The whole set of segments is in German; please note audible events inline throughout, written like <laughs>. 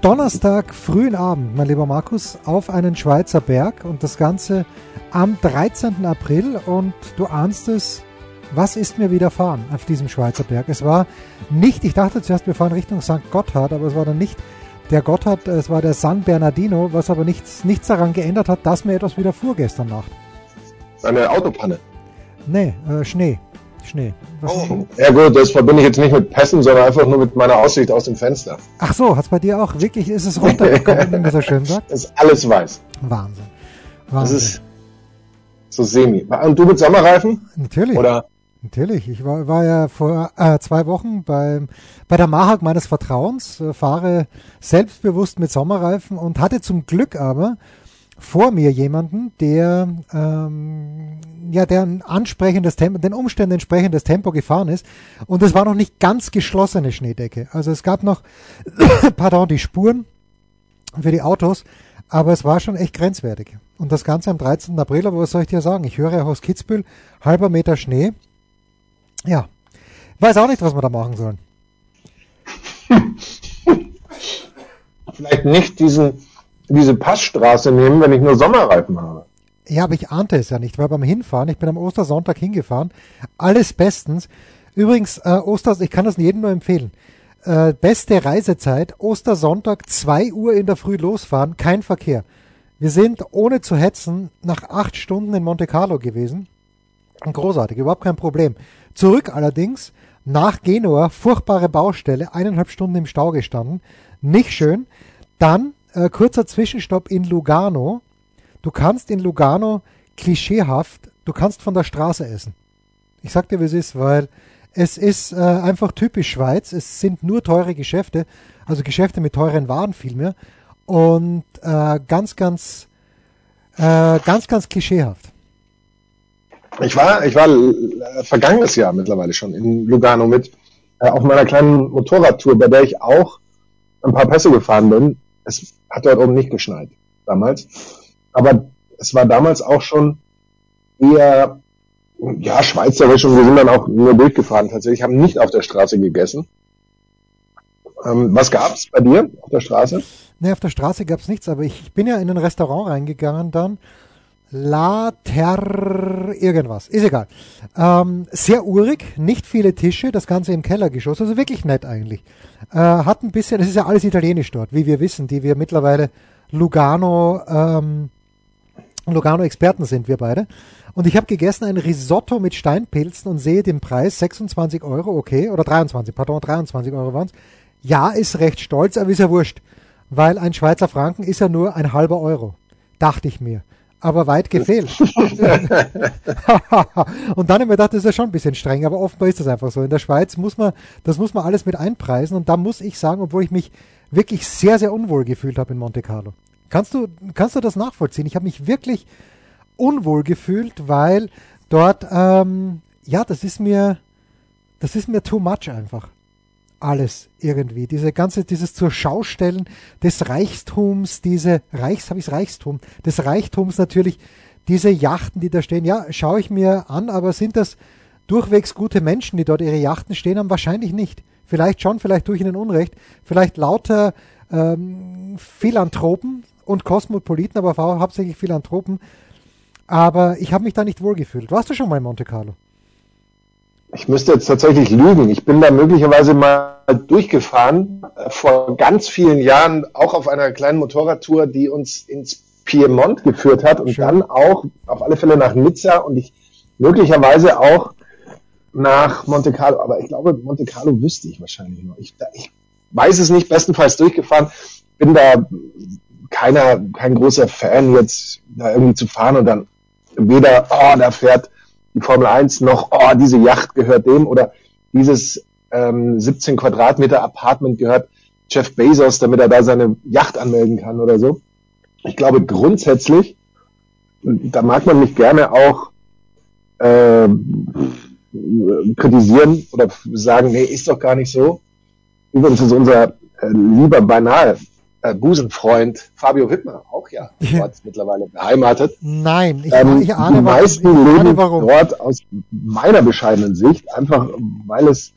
Donnerstag frühen Abend, mein lieber Markus, auf einen Schweizer Berg und das Ganze am 13. April und du ahnst es, was ist mir widerfahren auf diesem Schweizer Berg? Es war nicht, ich dachte zuerst, wir fahren Richtung St. Gotthard, aber es war dann nicht der Gotthard, es war der San Bernardino, was aber nichts, nichts daran geändert hat, dass mir etwas widerfuhr gestern Nacht. Eine Autopanne. Nee, äh, Schnee. Schnee. Was Oh. Ja gut, das verbinde ich jetzt nicht mit Pässen, sondern einfach nur mit meiner Aussicht aus dem Fenster. Ach so, hat's bei dir auch wirklich, ist es runtergekommen, wie man so schön sagt? Das <laughs> ist alles weiß. Wahnsinn. Das Wahnsinn. ist so semi. Und du mit Sommerreifen? Natürlich. Oder? Natürlich. Ich war, war ja vor äh, zwei Wochen beim, bei der Mahag meines Vertrauens, äh, fahre selbstbewusst mit Sommerreifen und hatte zum Glück aber vor mir jemanden, der ähm, ja der ein ansprechendes Tempo, den Umständen entsprechendes Tempo gefahren ist und es war noch nicht ganz geschlossene Schneedecke. Also es gab noch, <coughs> pardon, die Spuren für die Autos, aber es war schon echt grenzwertig. Und das Ganze am 13. April, aber was soll ich dir sagen? Ich höre ja aus Kitzbühel, halber Meter Schnee. Ja, weiß auch nicht, was wir da machen sollen. <laughs> Vielleicht nicht diesen, diese Passstraße nehmen, wenn ich nur Sommerreifen habe. Ja, aber ich ahnte es ja nicht, weil beim Hinfahren, ich bin am Ostersonntag hingefahren, alles bestens. Übrigens, äh, Osters, ich kann das jedem nur empfehlen. Äh, beste Reisezeit, Ostersonntag, 2 Uhr in der Früh losfahren, kein Verkehr. Wir sind, ohne zu hetzen, nach acht Stunden in Monte Carlo gewesen. Großartig, überhaupt kein Problem. Zurück allerdings, nach Genua, furchtbare Baustelle, eineinhalb Stunden im Stau gestanden. Nicht schön. Dann äh, kurzer Zwischenstopp in Lugano. Du kannst in Lugano klischeehaft, du kannst von der Straße essen. Ich sag dir, wie es ist, weil es ist äh, einfach typisch Schweiz. Es sind nur teure Geschäfte, also Geschäfte mit teuren Waren vielmehr. Und äh, ganz, ganz, äh, ganz, ganz klischeehaft. Ich war, ich war äh, vergangenes Jahr mittlerweile schon in Lugano mit äh, auf meiner kleinen Motorradtour, bei der ich auch ein paar Pässe gefahren bin. Es hat dort oben nicht geschneit damals, aber es war damals auch schon eher ja schweizerisch und wir sind dann auch nur durchgefahren tatsächlich, haben nicht auf der Straße gegessen. Ähm, was gab's bei dir auf der Straße? Ne, auf der Straße gab's nichts, aber ich, ich bin ja in ein Restaurant reingegangen dann. La Ter irgendwas, ist egal. Ähm, sehr urig, nicht viele Tische, das Ganze im Kellergeschoss, also wirklich nett eigentlich. Äh, hat ein bisschen, es ist ja alles italienisch dort, wie wir wissen, die wir mittlerweile Lugano, ähm, Lugano-Experten sind, wir beide. Und ich habe gegessen ein Risotto mit Steinpilzen und sehe den Preis 26 Euro, okay, oder 23, pardon, 23 Euro waren's. Ja, ist recht stolz, aber ist ja wurscht, weil ein Schweizer Franken ist ja nur ein halber Euro, dachte ich mir. Aber weit gefehlt. <laughs> und dann habe ich mir gedacht, das ist ja schon ein bisschen streng, aber offenbar ist das einfach so. In der Schweiz muss man, das muss man alles mit einpreisen und da muss ich sagen, obwohl ich mich wirklich sehr, sehr unwohl gefühlt habe in Monte Carlo. Kannst du, kannst du das nachvollziehen? Ich habe mich wirklich unwohl gefühlt, weil dort, ähm, ja, das ist mir, das ist mir too much einfach. Alles irgendwie. Diese ganze, dieses zur Schaustellen des Reichtums, diese Reichs, habe ich's Reichstum, des Reichtums natürlich, diese Yachten, die da stehen, ja, schaue ich mir an, aber sind das durchwegs gute Menschen, die dort ihre Yachten stehen haben? Wahrscheinlich nicht. Vielleicht schon, vielleicht tue ich ihnen Unrecht. Vielleicht lauter ähm, Philanthropen und Kosmopoliten, aber hau- hauptsächlich Philanthropen. Aber ich habe mich da nicht wohlgefühlt. Warst du schon mal in Monte Carlo? Ich müsste jetzt tatsächlich lügen. Ich bin da möglicherweise mal durchgefahren äh, vor ganz vielen Jahren, auch auf einer kleinen Motorradtour, die uns ins Piemont geführt hat und Schön. dann auch auf alle Fälle nach Nizza und ich möglicherweise auch nach Monte Carlo. Aber ich glaube, Monte Carlo wüsste ich wahrscheinlich noch. Ich, ich weiß es nicht, bestenfalls durchgefahren. Bin da keiner, kein großer Fan jetzt da irgendwie zu fahren und dann weder, oh, da fährt die Formel 1 noch, oh, diese Yacht gehört dem oder dieses ähm, 17 Quadratmeter Apartment gehört Jeff Bezos, damit er da seine Yacht anmelden kann oder so. Ich glaube grundsätzlich da mag man mich gerne auch äh, kritisieren oder sagen, nee, ist doch gar nicht so. Übrigens ist unser äh, lieber beinahe äh, Busenfreund Fabio Wittmer auch ja <laughs> dort mittlerweile beheimatet. Nein, ich, ähm, ich ahne, die meisten ich ahne, leben warum. dort aus meiner bescheidenen Sicht, einfach weil es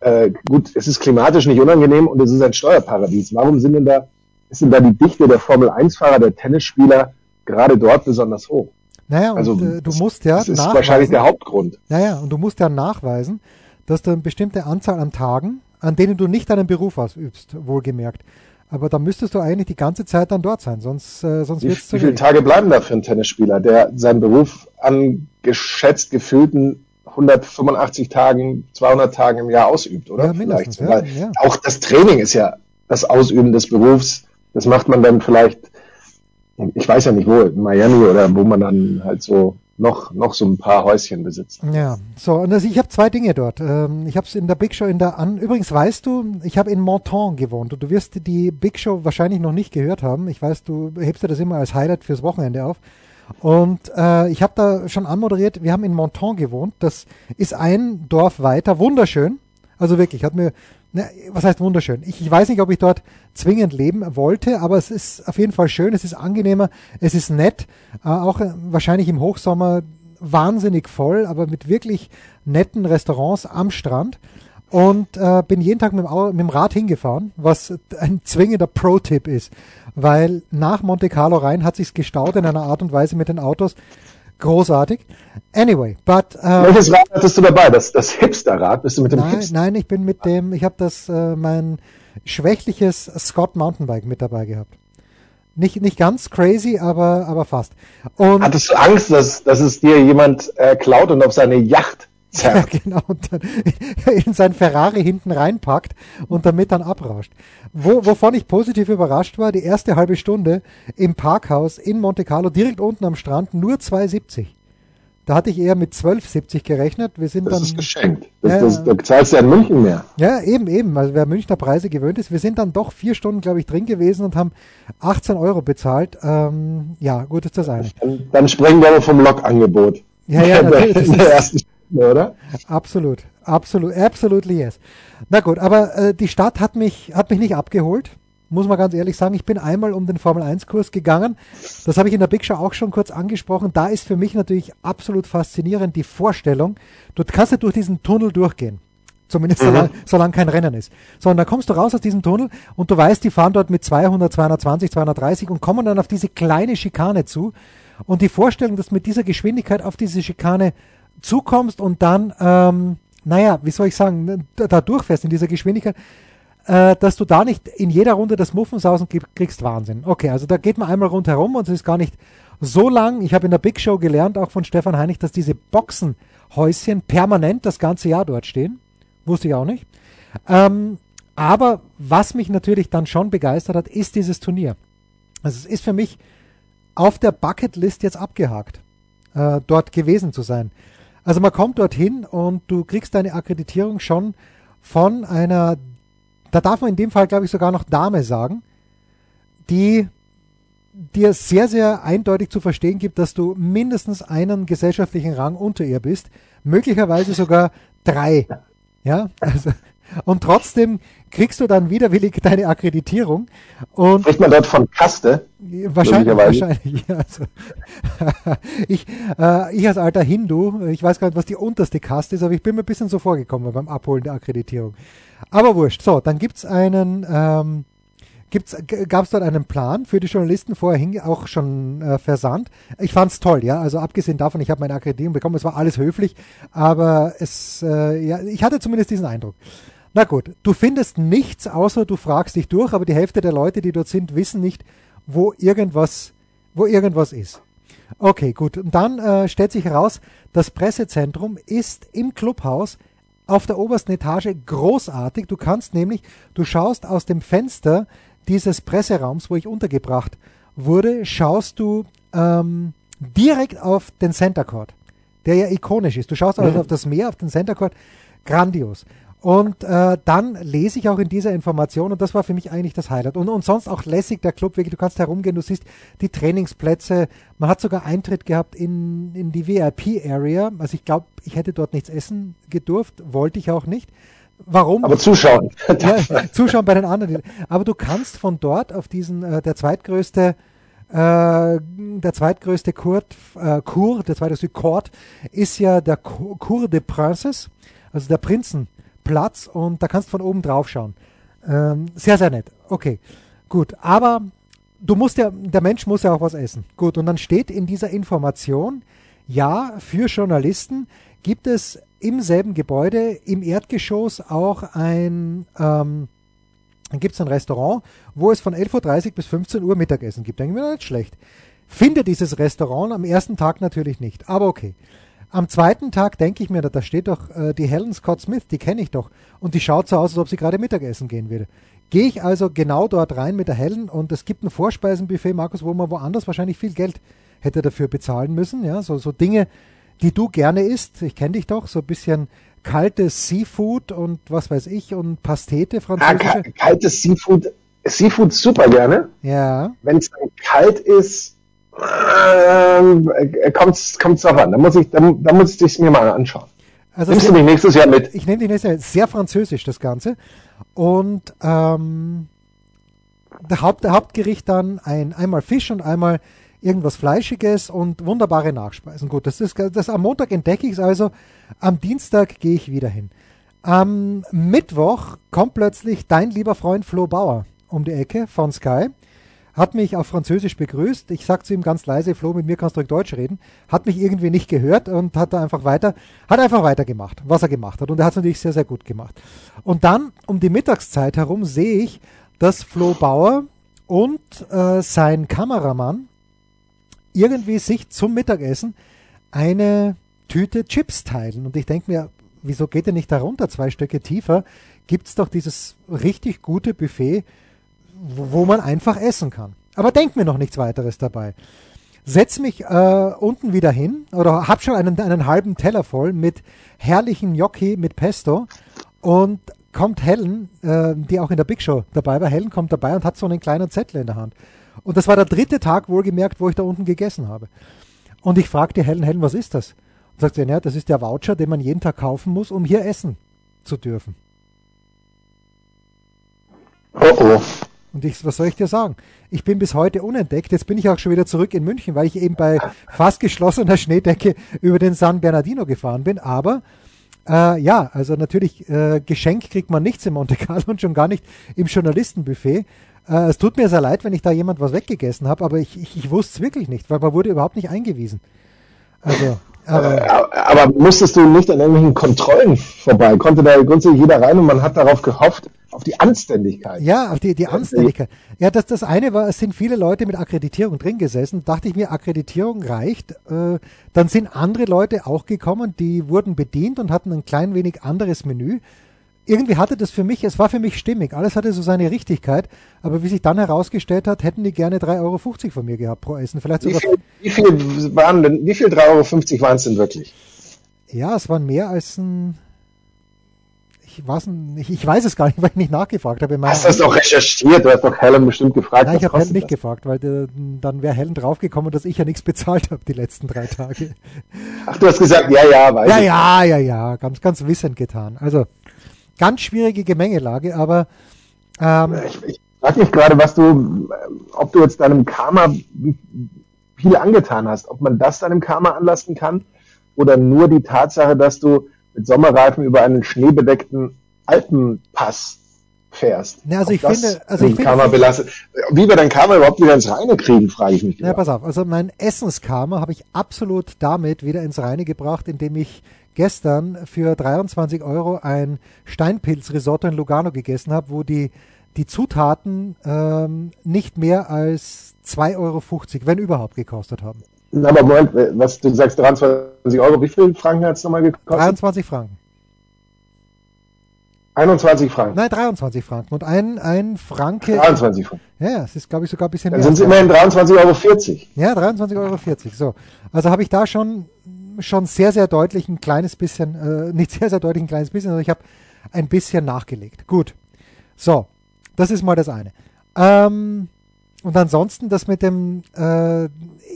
äh, gut, es ist klimatisch nicht unangenehm und es ist ein Steuerparadies. Warum sind denn da, ist denn da die Dichte der Formel 1-Fahrer, der Tennisspieler gerade dort besonders hoch? Naja, also, und, äh, du musst ja das ist wahrscheinlich der Hauptgrund. Naja, und du musst ja nachweisen, dass du eine bestimmte Anzahl an Tagen, an denen du nicht deinen Beruf ausübst, wohlgemerkt. Aber da müsstest du eigentlich die ganze Zeit dann dort sein, sonst, äh, sonst wird es Wie viele Tage bleiben da für einen Tennisspieler, der seinen Beruf an geschätzt gefühlten 185 Tagen, 200 Tagen im Jahr ausübt, oder? Ja, vielleicht. Ja, ja. Auch das Training ist ja das Ausüben des Berufs. Das macht man dann vielleicht, ich weiß ja nicht wo, in Miami oder wo man dann halt so noch, noch so ein paar Häuschen besitzt. Ja, so, und also ich habe zwei Dinge dort. Ähm, ich habe es in der Big Show in der an. Übrigens weißt du, ich habe in Monton gewohnt und du wirst die Big Show wahrscheinlich noch nicht gehört haben. Ich weiß, du hebst dir das immer als Highlight fürs Wochenende auf. Und äh, ich habe da schon anmoderiert, wir haben in Monton gewohnt. Das ist ein Dorf weiter, wunderschön. Also wirklich, hat mir, ne, was heißt wunderschön? Ich, ich weiß nicht, ob ich dort zwingend leben wollte, aber es ist auf jeden Fall schön, es ist angenehmer, es ist nett, äh, auch äh, wahrscheinlich im Hochsommer wahnsinnig voll, aber mit wirklich netten Restaurants am Strand und äh, bin jeden Tag mit dem, mit dem Rad hingefahren, was ein zwingender Pro-Tipp ist, weil nach Monte Carlo rein hat sich's gestaut in einer Art und Weise mit den Autos. Großartig. Anyway, but äh, welches Rad hattest du dabei? Das, das Hipster-Rad? Bist du mit dem nein, Hipster? Nein, ich bin mit dem. Ich habe das äh, mein schwächliches Scott Mountainbike mit dabei gehabt. Nicht, nicht ganz crazy, aber, aber fast. Und Hattest du Angst, dass, dass es dir jemand äh, klaut und auf seine Yacht ja, <laughs> genau, und dann <laughs> in sein Ferrari hinten reinpackt und damit dann abrauscht. Wo, wovon ich positiv überrascht war, die erste halbe Stunde im Parkhaus in Monte Carlo, direkt unten am Strand, nur 2,70. Da hatte ich eher mit 12,70 gerechnet. Wir sind das dann, ist geschenkt. Das, ja, das, da zahlst du ja in München mehr. Ja, eben, eben. Also wer Münchner Preise gewöhnt ist. Wir sind dann doch vier Stunden, glaube ich, drin gewesen und haben 18 Euro bezahlt. Ähm, ja, gut ist das eine. Dann, dann sprechen wir aber vom Lokangebot. Ja, ja, <laughs> natürlich. der ersten oder? Absolut, absolut, absolutely yes. Na gut, aber äh, die Stadt hat mich, hat mich nicht abgeholt, muss man ganz ehrlich sagen. Ich bin einmal um den Formel 1 Kurs gegangen. Das habe ich in der Big Show auch schon kurz angesprochen. Da ist für mich natürlich absolut faszinierend die Vorstellung, du kannst ja durch diesen Tunnel durchgehen. Zumindest mhm. solange, solange kein Rennen ist. So, und dann kommst du raus aus diesem Tunnel und du weißt, die fahren dort mit 200, 220, 230 und kommen dann auf diese kleine Schikane zu. Und die Vorstellung, dass mit dieser Geschwindigkeit auf diese Schikane zukommst und dann, ähm, naja, wie soll ich sagen, da durchfährst in dieser Geschwindigkeit, äh, dass du da nicht in jeder Runde das Muffensausen kriegst, Wahnsinn. Okay, also da geht man einmal rundherum und es ist gar nicht so lang. Ich habe in der Big Show gelernt, auch von Stefan Heinig, dass diese Boxenhäuschen permanent das ganze Jahr dort stehen. Wusste ich auch nicht. Ähm, aber was mich natürlich dann schon begeistert hat, ist dieses Turnier. Also es ist für mich auf der Bucketlist jetzt abgehakt, äh, dort gewesen zu sein. Also man kommt dorthin und du kriegst deine Akkreditierung schon von einer, da darf man in dem Fall, glaube ich, sogar noch Dame sagen, die dir sehr, sehr eindeutig zu verstehen gibt, dass du mindestens einen gesellschaftlichen Rang unter ihr bist, möglicherweise sogar drei. Ja, also und trotzdem kriegst du dann widerwillig deine Akkreditierung. Und Spricht man dort von Kaste? Wahrscheinlich, wahrscheinlich. Also, <laughs> ich, äh, ich als alter Hindu, ich weiß gar nicht, was die unterste Kaste ist, aber ich bin mir ein bisschen so vorgekommen beim Abholen der Akkreditierung. Aber wurscht. So, dann gibt's einen, ähm, gibt's, gab's dort einen Plan für die Journalisten vorher hin, auch schon äh, versandt. Ich fand's toll, ja. Also abgesehen davon, ich habe meine Akkreditierung bekommen, es war alles höflich, aber es, äh, ja, ich hatte zumindest diesen Eindruck. Na gut, du findest nichts, außer du fragst dich durch, aber die Hälfte der Leute, die dort sind, wissen nicht, wo irgendwas, wo irgendwas ist. Okay, gut. Und dann äh, stellt sich heraus, das Pressezentrum ist im Clubhaus auf der obersten Etage großartig. Du kannst nämlich, du schaust aus dem Fenster dieses Presseraums, wo ich untergebracht wurde, schaust du ähm, direkt auf den Center Court, der ja ikonisch ist. Du schaust also mhm. auf das Meer, auf den Center Court, grandios. Und äh, dann lese ich auch in dieser Information, und das war für mich eigentlich das Highlight. Und, und sonst auch lässig der Club, wirklich, du kannst herumgehen, du siehst die Trainingsplätze. Man hat sogar Eintritt gehabt in, in die VIP-Area. Also ich glaube, ich hätte dort nichts essen gedurft, wollte ich auch nicht. Warum? Aber zuschauen. <laughs> ja, zuschauen bei den anderen. Aber du kannst von dort auf diesen, äh, der zweitgrößte äh, der zweitgrößte Court, äh, Cour, der zweitgrößte Court ist ja der Cour des Princes, also der Prinzenplatz und da kannst du von oben drauf schauen. Ähm, sehr, sehr nett. Okay, gut. Aber du musst ja, der Mensch muss ja auch was essen. Gut, und dann steht in dieser Information, ja, für Journalisten gibt es im selben Gebäude im Erdgeschoss auch ein ähm, gibt es ein Restaurant, wo es von 11.30 Uhr bis 15 Uhr Mittagessen gibt. Denken wir, nicht schlecht. Finde dieses Restaurant am ersten Tag natürlich nicht, aber okay. Am zweiten Tag denke ich mir, da steht doch äh, die Helen Scott Smith, die kenne ich doch. Und die schaut so aus, als ob sie gerade Mittagessen gehen würde. Gehe ich also genau dort rein mit der Helen und es gibt ein Vorspeisenbuffet, Markus, wo man woanders wahrscheinlich viel Geld hätte dafür bezahlen müssen. Ja, so, so Dinge, die du gerne isst. Ich kenne dich doch, so ein bisschen kaltes Seafood und was weiß ich und Pastete französische. Ja, kaltes Seafood, Seafood super gerne. Ja. Wenn es dann kalt ist, äh, kommt es drauf an. Da muss ich, da, da muss ich mir mal anschauen. Also Nimmst du mich nächstes Jahr mit? Ich nehme dich nächstes Jahr. Sehr französisch das Ganze. Und ähm, der, Haupt, der Hauptgericht dann ein einmal Fisch und einmal irgendwas Fleischiges und wunderbare Nachspeisen. Gut, das ist das am Montag entdecke ich es also, am Dienstag gehe ich wieder hin. Am Mittwoch kommt plötzlich dein lieber Freund Flo Bauer um die Ecke von Sky, hat mich auf Französisch begrüßt. Ich sag zu ihm ganz leise, Flo, mit mir kannst du Deutsch reden. Hat mich irgendwie nicht gehört und hat einfach weiter, hat einfach weitergemacht, was er gemacht hat. Und er hat es natürlich sehr, sehr gut gemacht. Und dann um die Mittagszeit herum sehe ich, dass Flo Bauer und äh, sein Kameramann irgendwie sich zum Mittagessen eine Tüte Chips teilen. Und ich denke mir, wieso geht er nicht da runter, zwei Stöcke tiefer? Gibt es doch dieses richtig gute Buffet, wo, man einfach essen kann. Aber denk mir noch nichts weiteres dabei. Setz mich äh, unten wieder hin oder hab schon einen, einen halben Teller voll mit herrlichen Gnocchi mit Pesto und kommt Helen, äh, die auch in der Big Show dabei war, Helen kommt dabei und hat so einen kleinen Zettel in der Hand. Und das war der dritte Tag wohlgemerkt, wo ich da unten gegessen habe. Und ich fragte Helen, Helen, was ist das? Und sagt sie, ja, das ist der Voucher, den man jeden Tag kaufen muss, um hier essen zu dürfen. Oh oh. Und ich, was soll ich dir sagen? Ich bin bis heute unentdeckt. Jetzt bin ich auch schon wieder zurück in München, weil ich eben bei fast geschlossener Schneedecke über den San Bernardino gefahren bin. Aber äh, ja, also natürlich, äh, Geschenk kriegt man nichts im Monte Carlo und schon gar nicht im Journalistenbuffet. Äh, es tut mir sehr leid, wenn ich da jemand was weggegessen habe, aber ich, ich, ich wusste es wirklich nicht, weil man wurde überhaupt nicht eingewiesen. Also, aber, äh, aber musstest du nicht an irgendwelchen Kontrollen vorbei? Konnte da grundsätzlich jeder rein und man hat darauf gehofft, auf die Anständigkeit. Ja, auf die, die Anständigkeit. Ja, das, das eine war, es sind viele Leute mit Akkreditierung drin gesessen. Dachte ich mir, Akkreditierung reicht. Äh, dann sind andere Leute auch gekommen, die wurden bedient und hatten ein klein wenig anderes Menü irgendwie hatte das für mich, es war für mich stimmig. Alles hatte so seine Richtigkeit. Aber wie sich dann herausgestellt hat, hätten die gerne 3,50 Euro von mir gehabt pro Essen. Vielleicht sogar. Wie viel, wie viel waren denn, wie viel 3,50 Euro waren es denn wirklich? Ja, es waren mehr als ein. Ich weiß, ich, ich weiß es gar nicht, <laughs> weil ich nicht nachgefragt habe. Hast du das doch recherchiert? Du hast doch Helen bestimmt gefragt. Nein, ich habe Helen nicht das? gefragt, weil de, dann wäre Helen draufgekommen, dass ich ja nichts <laughs> bezahlt habe die letzten drei Tage. Ach, du hast gesagt, ja, ja, weiß Ja, ich. ja, ja, ja, ganz, ganz wissend getan. Also, ganz schwierige Gemengelage, aber ähm, ich, ich frage mich gerade, was du, ob du jetzt deinem Karma viel angetan hast, ob man das deinem Karma anlasten kann oder nur die Tatsache, dass du mit Sommerreifen über einen schneebedeckten Alpenpass fährst. Ja, also ich finde, also ich Karma finde, belastet. Wie wir dein Karma überhaupt wieder ins Reine kriegen, frage ich mich. Ja, pass auf. Also mein Essenskarma habe ich absolut damit wieder ins Reine gebracht, indem ich gestern für 23 Euro ein Steinpilzrisotto in Lugano gegessen habe, wo die, die Zutaten ähm, nicht mehr als 2,50 Euro, wenn überhaupt, gekostet haben. Aber Moment, was du sagst 23 Euro, wie viel Franken hat es nochmal gekostet? 23 Franken. 21 Franken. Nein, 23 Franken. Und ein, ein Franke. 23 Franken. Ja, es ist, glaube ich, sogar ein bisschen Dann mehr. Dann sind es immerhin 23,40 Euro. Ja, 23,40 Euro. So. Also habe ich da schon schon sehr, sehr deutlich ein kleines bisschen, äh, nicht sehr, sehr deutlich ein kleines bisschen, also ich habe ein bisschen nachgelegt. Gut. So, das ist mal das eine. Ähm, und ansonsten das mit dem, äh,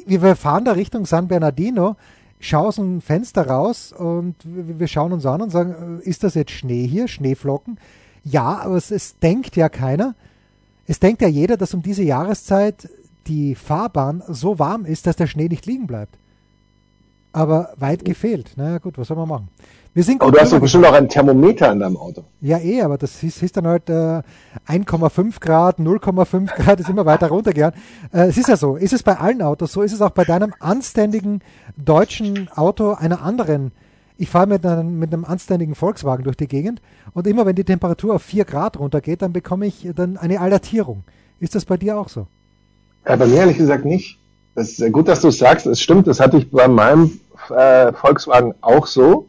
wir fahren da Richtung San Bernardino, schauen aus dem Fenster raus und wir schauen uns an und sagen, äh, ist das jetzt Schnee hier, Schneeflocken? Ja, aber es, es denkt ja keiner. Es denkt ja jeder, dass um diese Jahreszeit die Fahrbahn so warm ist, dass der Schnee nicht liegen bleibt. Aber weit gefehlt. Naja gut, was soll man machen? Wir sind aber du hast doch bestimmt auch ein Thermometer in deinem Auto. Ja, eh, aber das ist, ist dann halt äh, 1,5 Grad, 0,5 <laughs> Grad, ist immer weiter runtergegangen. Äh, es ist ja so, ist es bei allen Autos so, ist es auch bei deinem anständigen deutschen Auto einer anderen. Ich fahre mit, einem, mit einem anständigen Volkswagen durch die Gegend und immer wenn die Temperatur auf 4 Grad runtergeht, dann bekomme ich dann eine Alertierung. Ist das bei dir auch so? Ja, bei mir ehrlich gesagt nicht. Das ist gut, dass du es sagst. Es stimmt, das hatte ich bei meinem äh, Volkswagen auch so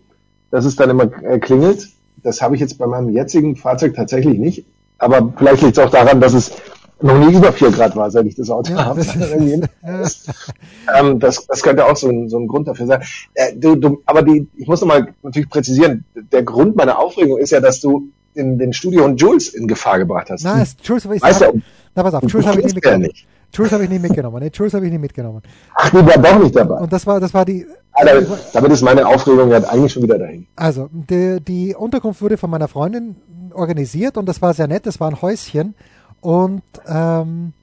dass es dann immer äh, klingelt. Das habe ich jetzt bei meinem jetzigen Fahrzeug tatsächlich nicht. Aber vielleicht liegt es auch daran, dass es noch nie über vier Grad war, seit ich das Auto ja, habe. Das, <laughs> <laughs> ähm, das, das könnte auch so ein, so ein Grund dafür sein. Äh, du, du, aber die, ich muss nochmal natürlich präzisieren, der Grund meiner Aufregung ist ja, dass du den, den Studio und Jules in Gefahr gebracht hast. Nein, Jules, aber ich weißt du, na, pass auf, Jules habe ich nicht mitgenommen. Nicht. Jules habe ich nicht mitgenommen. Nee, Jules habe ich nicht mitgenommen. Ach, die war doch nicht dabei. Und das war, das war die, damit, damit ist meine Aufregung ja eigentlich schon wieder dahin. Also, die, die Unterkunft wurde von meiner Freundin organisiert und das war sehr nett. Das war ein Häuschen und ähm,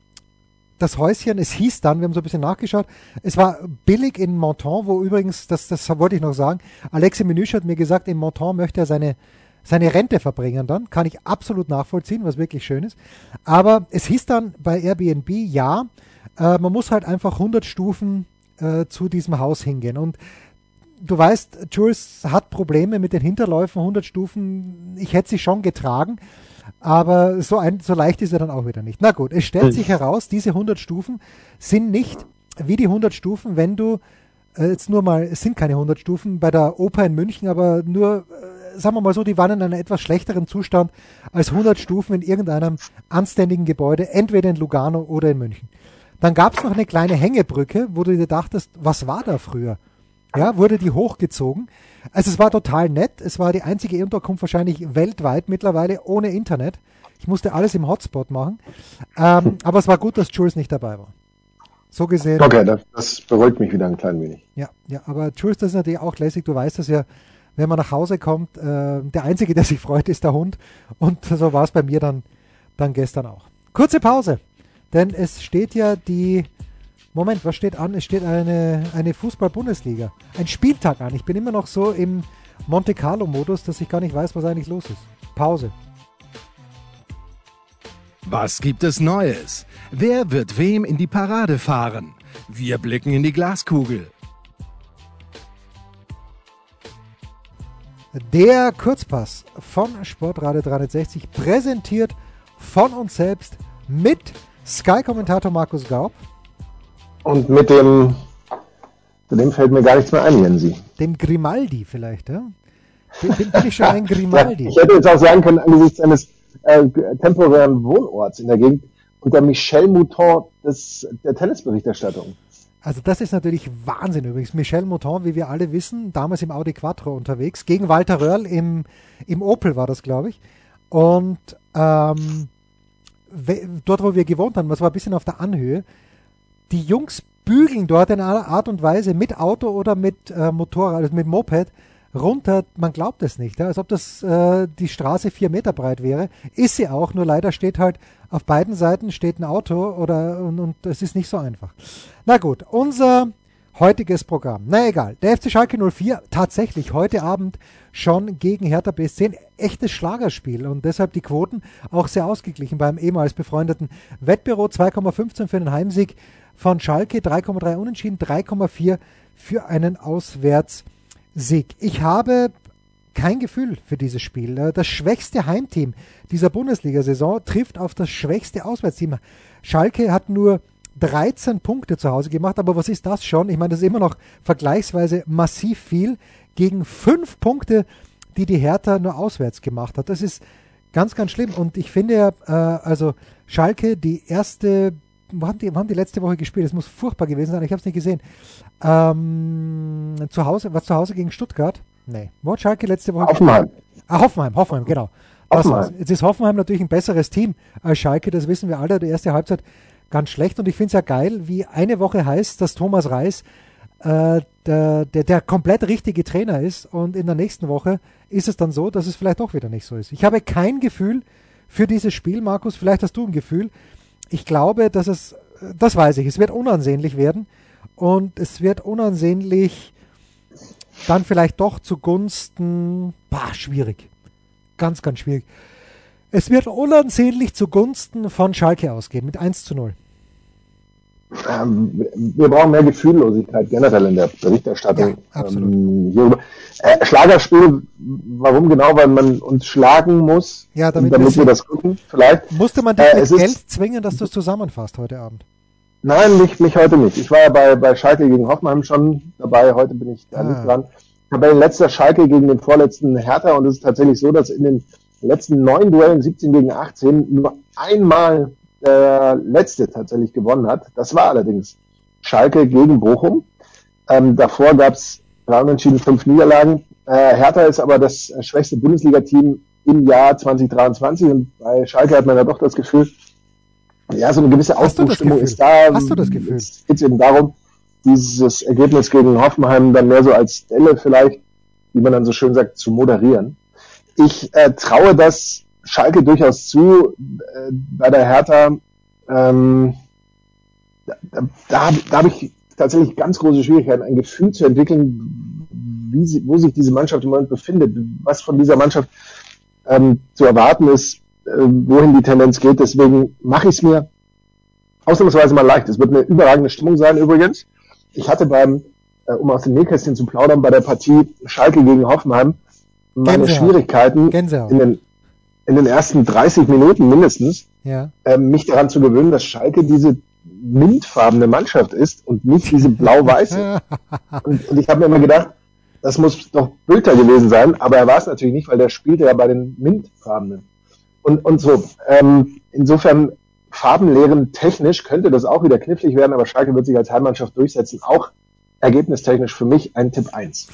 das Häuschen, es hieß dann, wir haben so ein bisschen nachgeschaut, es war billig in Monton, wo übrigens, das, das wollte ich noch sagen, Alexi Menüsch hat mir gesagt, in Monton möchte er seine, seine Rente verbringen dann. Kann ich absolut nachvollziehen, was wirklich schön ist. Aber es hieß dann bei Airbnb, ja, äh, man muss halt einfach 100 Stufen äh, zu diesem Haus hingehen. Und du weißt, Jules hat Probleme mit den Hinterläufen, 100 Stufen. Ich hätte sie schon getragen, aber so, ein, so leicht ist er dann auch wieder nicht. Na gut, es stellt sich heraus, diese 100 Stufen sind nicht wie die 100 Stufen, wenn du äh, jetzt nur mal, es sind keine 100 Stufen bei der Oper in München, aber nur, äh, sagen wir mal so, die waren in einem etwas schlechteren Zustand als 100 Stufen in irgendeinem anständigen Gebäude, entweder in Lugano oder in München. Dann gab es noch eine kleine Hängebrücke, wo du dir dachtest, was war da früher? Ja, wurde die hochgezogen. Also es war total nett. Es war die einzige Unterkunft wahrscheinlich weltweit mittlerweile ohne Internet. Ich musste alles im Hotspot machen. Ähm, aber es war gut, dass Jules nicht dabei war. So gesehen. Okay, das, das, beruhigt mich wieder ein klein wenig. Ja, ja, aber Jules, das ist natürlich auch lässig. Du weißt das ja, wenn man nach Hause kommt, äh, der Einzige, der sich freut, ist der Hund. Und so war es bei mir dann, dann gestern auch. Kurze Pause. Denn es steht ja die. Moment, was steht an? Es steht eine, eine Fußball-Bundesliga. Ein Spieltag an. Ich bin immer noch so im Monte Carlo-Modus, dass ich gar nicht weiß, was eigentlich los ist. Pause. Was gibt es Neues? Wer wird wem in die Parade fahren? Wir blicken in die Glaskugel. Der Kurzpass von Sportradio 360 präsentiert von uns selbst mit Sky-Kommentator Markus Gaub. Und mit dem, zu dem fällt mir gar nichts mehr ein, Jensi. Dem Grimaldi vielleicht, ja? Bin, bin ich schon ein <laughs> Grimaldi. ich hätte jetzt auch sagen können, angesichts eines äh, temporären Wohnorts in der Gegend, unter Michel Mouton des, der Tennisberichterstattung. Also das ist natürlich Wahnsinn übrigens. Michel Mouton, wie wir alle wissen, damals im Audi Quattro unterwegs, gegen Walter Röhrl im, im Opel war das, glaube ich. Und ähm, dort, wo wir gewohnt haben, das war ein bisschen auf der Anhöhe, die Jungs bügeln dort in einer Art und Weise mit Auto oder mit äh, Motorrad, also mit Moped runter. Man glaubt es nicht, ja, als ob das äh, die Straße vier Meter breit wäre. Ist sie auch, nur leider steht halt auf beiden Seiten steht ein Auto oder und, und es ist nicht so einfach. Na gut, unser heutiges Programm. Na egal, der FC Schalke 04 tatsächlich heute Abend schon gegen Hertha BSC ein echtes Schlagerspiel und deshalb die Quoten auch sehr ausgeglichen beim ehemals befreundeten Wettbüro 2,15 für einen Heimsieg von Schalke, 3,3 unentschieden, 3,4 für einen Auswärtssieg. Ich habe kein Gefühl für dieses Spiel. Das schwächste Heimteam dieser Bundesliga-Saison trifft auf das schwächste Auswärtsteam. Schalke hat nur 13 Punkte zu Hause gemacht, aber was ist das schon? Ich meine, das ist immer noch vergleichsweise massiv viel gegen fünf Punkte, die die Hertha nur auswärts gemacht hat. Das ist ganz, ganz schlimm. Und ich finde ja, äh, also Schalke, die erste, wo haben die, wo haben die letzte Woche gespielt? Es muss furchtbar gewesen sein, ich habe es nicht gesehen. Ähm, zu Hause, war zu Hause gegen Stuttgart. Nee. Wo hat Schalke letzte Woche Hoffenheim. Ah, Hoffenheim, Hoffenheim, genau. Das Hoffenheim. war's. Jetzt ist Hoffenheim natürlich ein besseres Team als Schalke, das wissen wir alle. Die erste Halbzeit ganz schlecht und ich finde es ja geil, wie eine Woche heißt, dass Thomas Reis äh, der, der, der komplett richtige Trainer ist und in der nächsten Woche ist es dann so, dass es vielleicht doch wieder nicht so ist. Ich habe kein Gefühl für dieses Spiel, Markus, vielleicht hast du ein Gefühl. Ich glaube, dass es, das weiß ich, es wird unansehnlich werden und es wird unansehnlich dann vielleicht doch zugunsten, bah, schwierig. Ganz, ganz schwierig. Es wird unansehnlich zugunsten von Schalke ausgehen mit 1 zu 0. Ähm, wir brauchen mehr Gefühllosigkeit generell in der Berichterstattung Ja, ähm, hierüber. Äh, Schlagerspiel, warum genau? Weil man uns schlagen muss, Ja, damit damit, wir wir das gucken, vielleicht. Musste man dich Äh, mit es ist- Geld zwingen, dass du es zusammenfasst heute Abend? Nein, mich, mich heute nicht. Ich war ja bei, bei Schalke gegen Hoffenheim schon dabei, heute bin ich da Ah. nicht dran. Tabellenletzter Schalke gegen den vorletzten Hertha und es ist tatsächlich so, dass in den letzten neun Duellen, 17 gegen 18, nur einmal der letzte tatsächlich gewonnen hat. Das war allerdings Schalke gegen Bochum. Ähm, davor gab es drei Unentschieden, fünf Niederlagen. Äh, Hertha ist aber das schwächste Bundesliga-Team im Jahr 2023 und bei Schalke hat man ja doch das Gefühl, ja, so eine gewisse Gefühl? ist da. Hast du das Gefühl? Es geht eben darum, dieses Ergebnis gegen Hoffenheim dann mehr so als Delle vielleicht, wie man dann so schön sagt, zu moderieren. Ich äh, traue das Schalke durchaus zu, äh, bei der Hertha, ähm, da, da, da habe ich tatsächlich ganz große Schwierigkeiten, ein Gefühl zu entwickeln, wie sie, wo sich diese Mannschaft im Moment befindet, was von dieser Mannschaft ähm, zu erwarten ist, äh, wohin die Tendenz geht. Deswegen mache ich es mir ausnahmsweise mal leicht. Es wird eine überragende Stimmung sein übrigens. Ich hatte beim, äh, um aus dem Nähkästchen zu plaudern, bei der Partie Schalke gegen Hoffenheim meine Gänsehaut. Schwierigkeiten Gänsehaut. in den, in den ersten 30 Minuten mindestens, Ja. äh, mich daran zu gewöhnen, dass Schalke diese mintfarbene Mannschaft ist und nicht diese blau-weiße. <laughs> Und, und ich habe mir immer gedacht, das muss doch Bülter gewesen sein, aber er war es natürlich nicht, weil der spielte ja bei den Mintfarbenen. Und, und so, ähm, insofern Farbenlehren technisch könnte das auch wieder knifflig werden, aber Schalke wird sich als Heimmannschaft durchsetzen. Auch ergebnistechnisch für mich ein Tipp 1.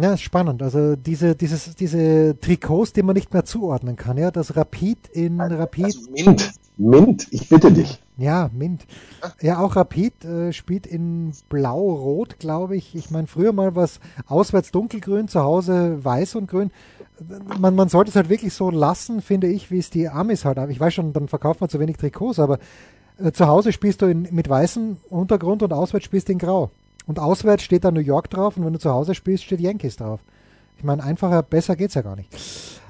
Ja, ist spannend. Also diese, dieses, diese Trikots, die man nicht mehr zuordnen kann, ja, das Rapid in Rapid, Also Mint, Mint, ich bitte dich. ja, Mint. Ja, auch Rapid äh, spielt in Blau-Rot, glaube ich. Ich meine, früher mal was auswärts dunkelgrün, zu Hause weiß und grün. Man, man sollte es halt wirklich so lassen, finde ich, wie es die Amis halt haben. Ich weiß schon, dann verkauft man zu wenig Trikots, aber äh, zu Hause spielst du in, mit weißem Untergrund und auswärts spielst du in Grau. Und auswärts steht da New York drauf und wenn du zu Hause spielst, steht Yankees drauf. Ich meine, einfacher, besser geht's ja gar nicht.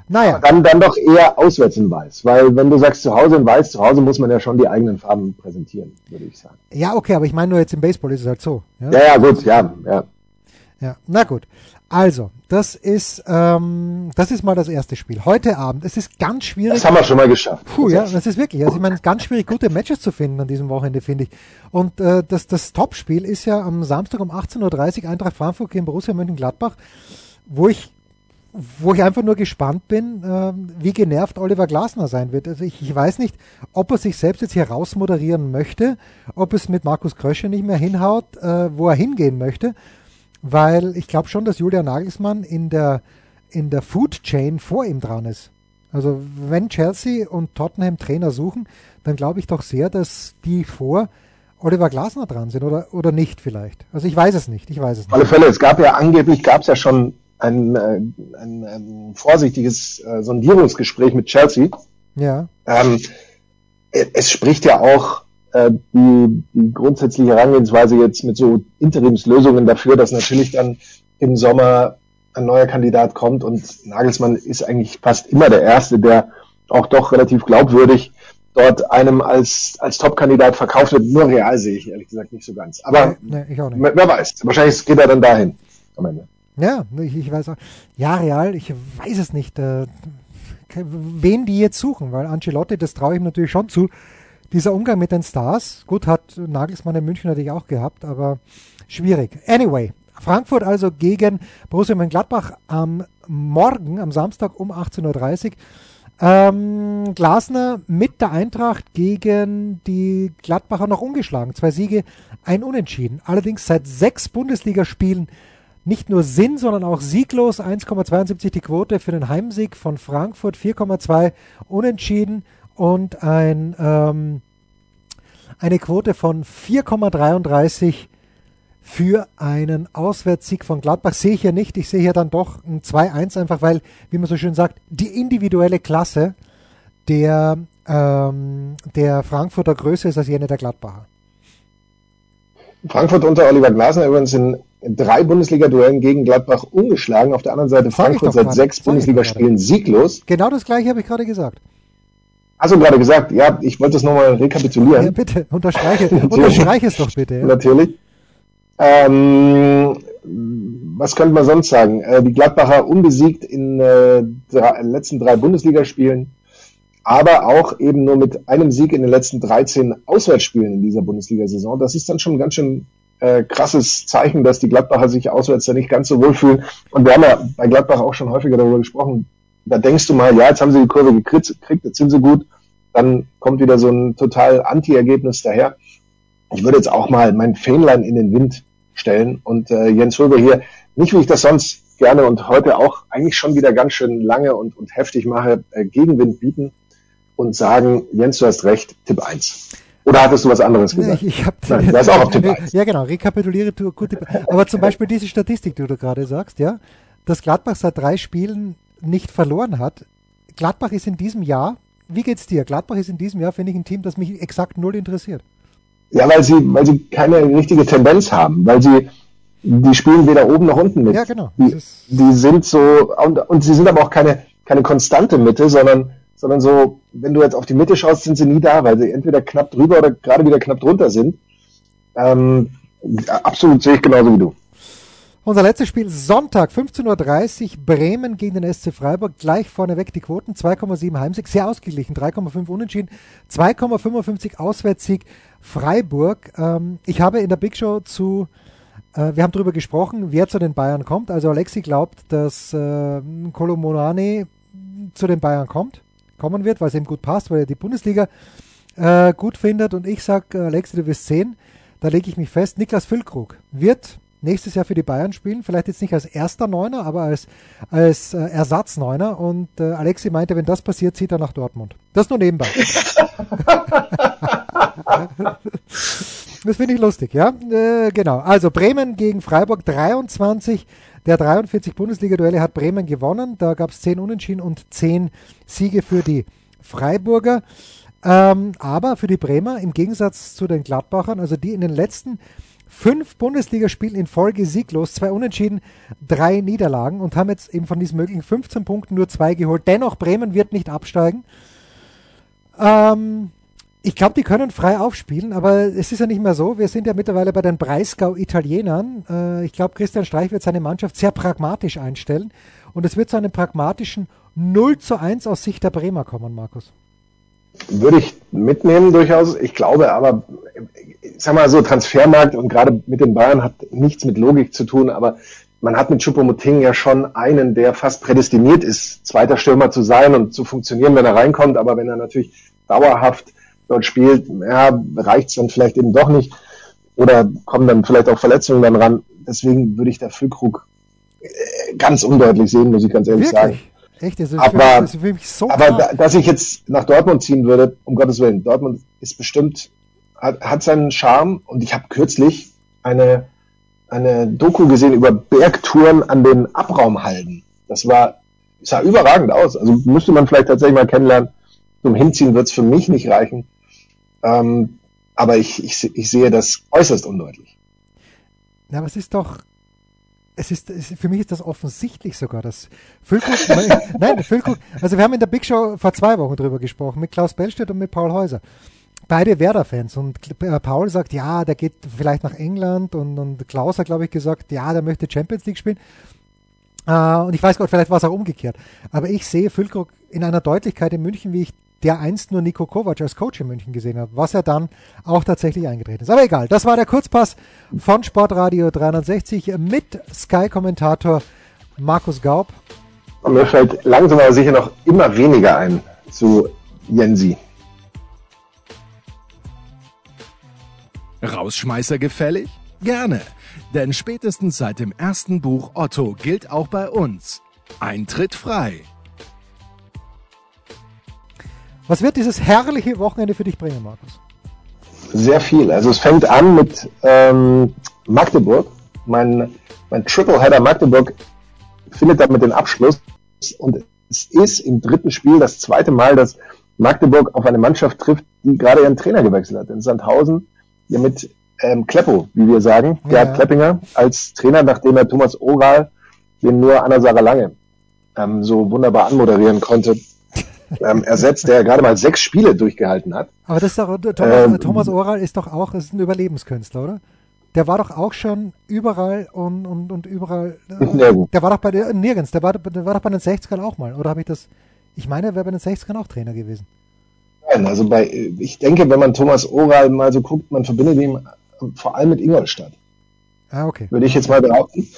Naja, Dann, dann doch eher auswärts in Weiß, weil wenn du sagst zu Hause in Weiß, zu Hause muss man ja schon die eigenen Farben präsentieren, würde ich sagen. ja, okay, aber ich meine nur jetzt im Baseball ist es halt so. Ja, Ja, ja, gut, ja, ja. Ja. na gut. Also, das ist, ähm, das ist mal das erste Spiel. Heute Abend. Es ist ganz schwierig. Das haben wir schon mal geschafft. Puh, ja, das ist wirklich. Also ich meine, ganz schwierig, gute Matches zu finden an diesem Wochenende, finde ich. Und äh, das, das Topspiel ist ja am Samstag um 18.30 Uhr Eintracht Frankfurt gegen Borussia Mönchengladbach, wo ich wo ich einfach nur gespannt bin, äh, wie genervt Oliver Glasner sein wird. Also ich, ich weiß nicht, ob er sich selbst jetzt hier rausmoderieren möchte, ob es mit Markus Krösche nicht mehr hinhaut, äh, wo er hingehen möchte, weil ich glaube schon, dass Julian Nagelsmann in der, in der Food Chain vor ihm dran ist. Also wenn Chelsea und Tottenham Trainer suchen, dann glaube ich doch sehr, dass die vor Oliver Glasner dran sind oder, oder nicht vielleicht. Also ich weiß es nicht, ich weiß es Auf alle nicht. Fälle, es gab ja angeblich, gab es ja schon ein, äh, ein, ein vorsichtiges äh, Sondierungsgespräch mit Chelsea. Ja, Ähm, äh, es spricht ja auch äh, die, die grundsätzliche Herangehensweise jetzt mit so Interimslösungen dafür, dass natürlich dann im Sommer ein neuer Kandidat kommt und Nagelsmann ist eigentlich fast immer der Erste, der auch doch relativ glaubwürdig dort einem als, als Top-Kandidat verkauft wird. Nur real sehe ich ehrlich gesagt nicht so ganz. Aber nee, nicht. wer weiß, wahrscheinlich geht er dann dahin am Ende. Ja, ich, ich weiß auch. Ja, Real, ich weiß es nicht, äh, wen die jetzt suchen, weil Ancelotti, das traue ich ihm natürlich schon zu. Dieser Umgang mit den Stars, gut, hat Nagelsmann in München natürlich auch gehabt, aber schwierig. Anyway, Frankfurt also gegen Borussia Mönchengladbach am Morgen, am Samstag um 18.30 Uhr. Ähm, Glasner mit der Eintracht gegen die Gladbacher noch ungeschlagen. Zwei Siege, ein Unentschieden. Allerdings seit sechs Bundesligaspielen nicht nur sind, sondern auch sieglos. 1,72 die Quote für den Heimsieg von Frankfurt, 4,2 unentschieden und ein, ähm, eine Quote von 4,33 für einen Auswärtssieg von Gladbach. Sehe ich hier nicht. Ich sehe hier dann doch ein 2-1, einfach weil, wie man so schön sagt, die individuelle Klasse der, ähm, der Frankfurter größer ist als jene der Gladbacher. Frankfurt unter Oliver Glasner übrigens in drei Bundesliga-Duellen gegen Gladbach ungeschlagen. Auf der anderen Seite Frankfurt seit gerade. sechs Bundesligaspielen sieglos. Genau das gleiche habe ich gerade gesagt. Hast du gerade gesagt? Ja, ich wollte das nochmal rekapitulieren. Ja, bitte, unterstreiche, <laughs> unterstreiche es doch bitte. Ja. Natürlich. Ähm, was könnte man sonst sagen? Äh, die Gladbacher unbesiegt in äh, drei, letzten drei Bundesligaspielen aber auch eben nur mit einem Sieg in den letzten 13 Auswärtsspielen in dieser Bundesliga-Saison. Das ist dann schon ein ganz schön äh, krasses Zeichen, dass die Gladbacher sich auswärts da nicht ganz so wohl fühlen. Und wir haben ja bei Gladbach auch schon häufiger darüber gesprochen. Da denkst du mal, ja, jetzt haben sie die Kurve gekriegt, jetzt sind sie gut. Dann kommt wieder so ein total Anti-Ergebnis daher. Ich würde jetzt auch mal mein Fähnlein in den Wind stellen und äh, Jens Röber hier, nicht wie ich das sonst gerne und heute auch eigentlich schon wieder ganz schön lange und, und heftig mache, äh, Gegenwind bieten und sagen, Jens, du hast recht, Tipp 1. Oder hattest du was anderes gesagt? Ich, ich hab, Nein, du hast auch auf Tipp 1. <laughs> Ja, genau, rekapituliere du gut. Aber zum Beispiel diese Statistik, die du gerade sagst, ja, dass Gladbach seit drei Spielen nicht verloren hat. Gladbach ist in diesem Jahr, wie geht's dir? Gladbach ist in diesem Jahr, finde ich, ein Team, das mich exakt null interessiert. Ja, weil sie, weil sie keine richtige Tendenz haben, weil sie, die spielen weder oben noch unten mit. Ja, genau. Die, die sind so, und, und sie sind aber auch keine, keine konstante Mitte, sondern sondern so, wenn du jetzt auf die Mitte schaust, sind sie nie da, weil sie entweder knapp drüber oder gerade wieder knapp drunter sind. Ähm, absolut sehe ich genauso wie du. Unser letztes Spiel Sonntag 15.30 Uhr Bremen gegen den SC Freiburg. Gleich vorneweg die Quoten 2,7 Heimsieg, sehr ausgeglichen, 3,5 Unentschieden, 2,55 Auswärtssieg Freiburg. Ähm, ich habe in der Big Show zu, äh, wir haben darüber gesprochen, wer zu den Bayern kommt. Also Alexi glaubt, dass äh, Kolomonani zu den Bayern kommt kommen wird, weil es ihm gut passt, weil er die Bundesliga äh, gut findet. Und ich sage, äh, Alexi, du wirst sehen, da lege ich mich fest, Niklas Füllkrug wird nächstes Jahr für die Bayern spielen, vielleicht jetzt nicht als erster Neuner, aber als, als äh, Ersatzneuner. Und äh, Alexi meinte, wenn das passiert, zieht er nach Dortmund. Das nur nebenbei. <laughs> das finde ich lustig, ja. Äh, genau. Also Bremen gegen Freiburg 23 der 43 Bundesliga-Duelle hat Bremen gewonnen. Da gab es 10 Unentschieden und 10 Siege für die Freiburger. Ähm, aber für die Bremer im Gegensatz zu den Gladbachern, also die in den letzten fünf Bundesligaspielen in Folge sieglos, zwei Unentschieden, drei Niederlagen und haben jetzt eben von diesen möglichen 15 Punkten nur zwei geholt. Dennoch, Bremen wird nicht absteigen. Ähm, ich glaube, die können frei aufspielen, aber es ist ja nicht mehr so. Wir sind ja mittlerweile bei den Breisgau-Italienern. Äh, ich glaube, Christian Streich wird seine Mannschaft sehr pragmatisch einstellen und es wird zu einem pragmatischen 0 zu 1 aus Sicht der Bremer kommen, Markus. Würde ich mitnehmen durchaus. Ich glaube aber, ich sag mal so, Transfermarkt und gerade mit den Bayern hat nichts mit Logik zu tun, aber man hat mit Choupo-Moting ja schon einen, der fast prädestiniert ist, zweiter Stürmer zu sein und zu funktionieren, wenn er reinkommt, aber wenn er natürlich dauerhaft dort spielt, ja, reicht's dann vielleicht eben doch nicht. Oder kommen dann vielleicht auch Verletzungen dann ran. Deswegen würde ich da Füllkrug äh, ganz undeutlich sehen, muss ich ganz ehrlich Wirklich? sagen. Echt? Also aber, für mich so aber da, dass ich jetzt nach Dortmund ziehen würde, um Gottes Willen, Dortmund ist bestimmt, hat, hat seinen Charme und ich habe kürzlich eine, eine Doku gesehen über Bergtouren an den Abraumhalden. Das war, sah überragend aus. Also müsste man vielleicht tatsächlich mal kennenlernen. Zum Hinziehen wird es für mich nicht reichen. Ähm, aber ich, ich, ich sehe das äußerst undeutlich. Ja, aber es ist doch, es ist, es, für mich ist das offensichtlich sogar, dass Füllkrug, <laughs> nein, Füllkrug, also wir haben in der Big Show vor zwei Wochen drüber gesprochen, mit Klaus Bellstedt und mit Paul Häuser. Beide Werder-Fans und äh, Paul sagt, ja, der geht vielleicht nach England und, und Klaus hat, glaube ich, gesagt, ja, der möchte Champions League spielen. Uh, und ich weiß Gott, vielleicht war es auch umgekehrt. Aber ich sehe Füllkrug in einer Deutlichkeit in München, wie ich der einst nur Nico Kovac als Coach in München gesehen hat, was er dann auch tatsächlich eingetreten ist. Aber egal, das war der Kurzpass von Sportradio 360 mit Sky-Kommentator Markus Gaub. Und mir fällt langsam aber sicher noch immer weniger ein zu Jensi. Rausschmeißer gefällig? Gerne, denn spätestens seit dem ersten Buch Otto gilt auch bei uns Eintritt frei. Was wird dieses herrliche Wochenende für dich bringen, Markus? Sehr viel. Also es fängt an mit ähm, Magdeburg. Mein, mein Tripleheader Magdeburg findet damit den Abschluss und es ist im dritten Spiel das zweite Mal, dass Magdeburg auf eine Mannschaft trifft, die gerade ihren Trainer gewechselt hat. In Sandhausen, ja mit ähm, Kleppo, wie wir sagen, Gerhard ja. Kleppinger, als Trainer, nachdem er Thomas Oral, den nur Anna Sarah Lange ähm, so wunderbar anmoderieren konnte, ähm, ersetzt, der gerade mal sechs Spiele durchgehalten hat. Aber das ist doch, Thomas, ähm, Thomas Oral ist doch auch ist ein Überlebenskünstler, oder? Der war doch auch schon überall und, und, und überall. Äh, nirgends. Der war doch bei der, nirgends, der war, der war doch bei den 60ern auch mal. Oder habe ich das? Ich meine, er wäre bei den 60ern auch Trainer gewesen. Nein, also bei, ich denke, wenn man Thomas Oral mal so guckt, man verbindet ihn vor allem mit Ingolstadt. Ah, okay. Würde ich jetzt mal behaupten.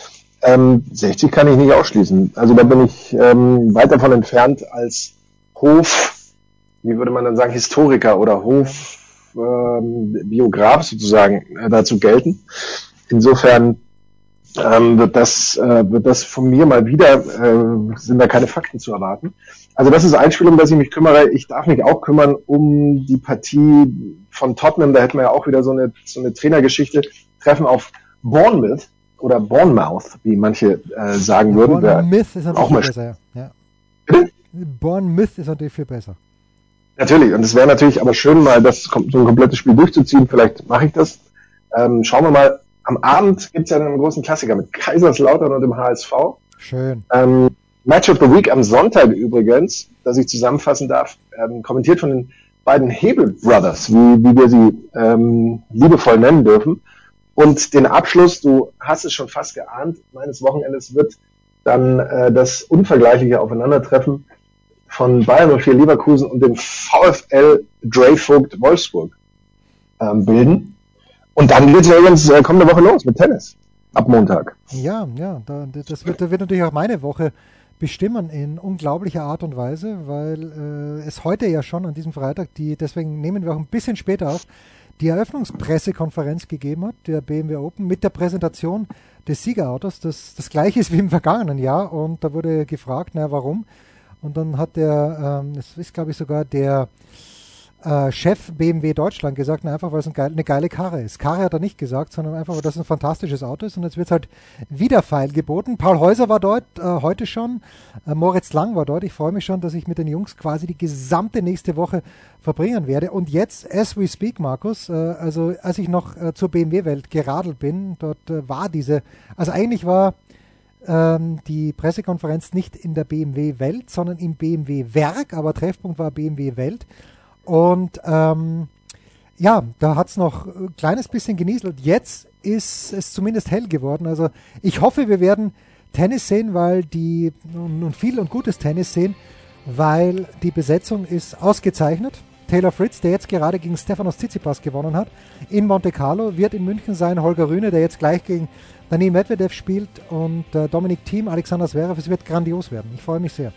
Ähm, 60 kann ich nicht ausschließen. Also da bin ich ähm, weit davon entfernt als Hof, wie würde man dann sagen, Historiker oder Hofbiograf ähm, sozusagen äh, dazu gelten. Insofern ähm, wird das äh, wird das von mir mal wieder äh, sind da keine Fakten zu erwarten. Also das ist ein Spiel, um das ich mich kümmere. Ich darf mich auch kümmern um die Partie von Tottenham. Da hätten wir ja auch wieder so eine so eine Trainergeschichte. Treffen auf Bournemouth oder Bournemouth, wie manche äh, sagen ja, würden. Bournemouth ist auch mal besser. Ja. Bitte? Bournemouth ist natürlich viel besser. Natürlich, und es wäre natürlich aber schön, mal das so ein komplettes Spiel durchzuziehen. Vielleicht mache ich das. Ähm, schauen wir mal. Am Abend gibt's ja einen großen Klassiker mit Kaiserslautern und dem HSV. Schön. Ähm, Match of the Week am Sonntag übrigens, dass ich zusammenfassen darf, ähm, kommentiert von den beiden Hebel Brothers, wie, wie wir sie ähm, liebevoll nennen dürfen. Und den Abschluss, du hast es schon fast geahnt, meines Wochenendes wird dann äh, das unvergleichliche Aufeinandertreffen von Bayern 04 Leverkusen und dem VfL Dreyvogt Wolfsburg ähm, bilden. Und dann geht es übrigens äh, kommende Woche los mit Tennis. Ab Montag. Ja, ja, da, das wird, das wird natürlich auch meine Woche bestimmen in unglaublicher Art und Weise, weil äh, es heute ja schon an diesem Freitag, die, deswegen nehmen wir auch ein bisschen später auf, die Eröffnungspressekonferenz gegeben hat, der BMW Open, mit der Präsentation des Siegerautos. Das, das gleiche ist wie im vergangenen Jahr und da wurde gefragt, naja, warum? Und dann hat der, ähm, das ist glaube ich sogar der äh, Chef BMW Deutschland gesagt, na, einfach weil es ein geil, eine geile Karre ist. Karre hat er nicht gesagt, sondern einfach, weil das ein fantastisches Auto ist und jetzt wird es halt wieder feil geboten. Paul Häuser war dort äh, heute schon, äh, Moritz Lang war dort. Ich freue mich schon, dass ich mit den Jungs quasi die gesamte nächste Woche verbringen werde. Und jetzt, as we speak, Markus, äh, also als ich noch äh, zur BMW-Welt geradelt bin, dort äh, war diese, also eigentlich war ähm, die Pressekonferenz nicht in der BMW Welt, sondern im BMW Werk, aber Treffpunkt war BMW Welt. Und ähm, ja, da hat es noch ein kleines bisschen genieselt. Jetzt ist es zumindest hell geworden. Also ich hoffe, wir werden Tennis sehen, weil die nun viel und gutes Tennis sehen, weil die Besetzung ist ausgezeichnet. Taylor Fritz, der jetzt gerade gegen Stefanos Tsitsipas gewonnen hat, in Monte Carlo, wird in München sein. Holger Rühne, der jetzt gleich gegen Daniel Medvedev spielt und äh, Dominik Thiem, Alexander Zverev. Es wird grandios werden. Ich freue mich sehr.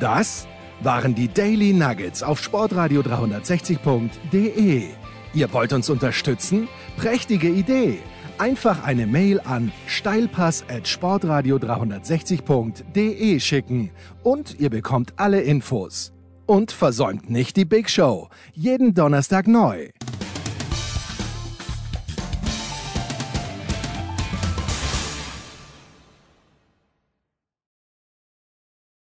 Das waren die Daily Nuggets auf Sportradio 360.de. Ihr wollt uns unterstützen? Prächtige Idee! Einfach eine Mail an steilpass at sportradio 360.de schicken und ihr bekommt alle Infos. Und versäumt nicht die Big Show. Jeden Donnerstag neu.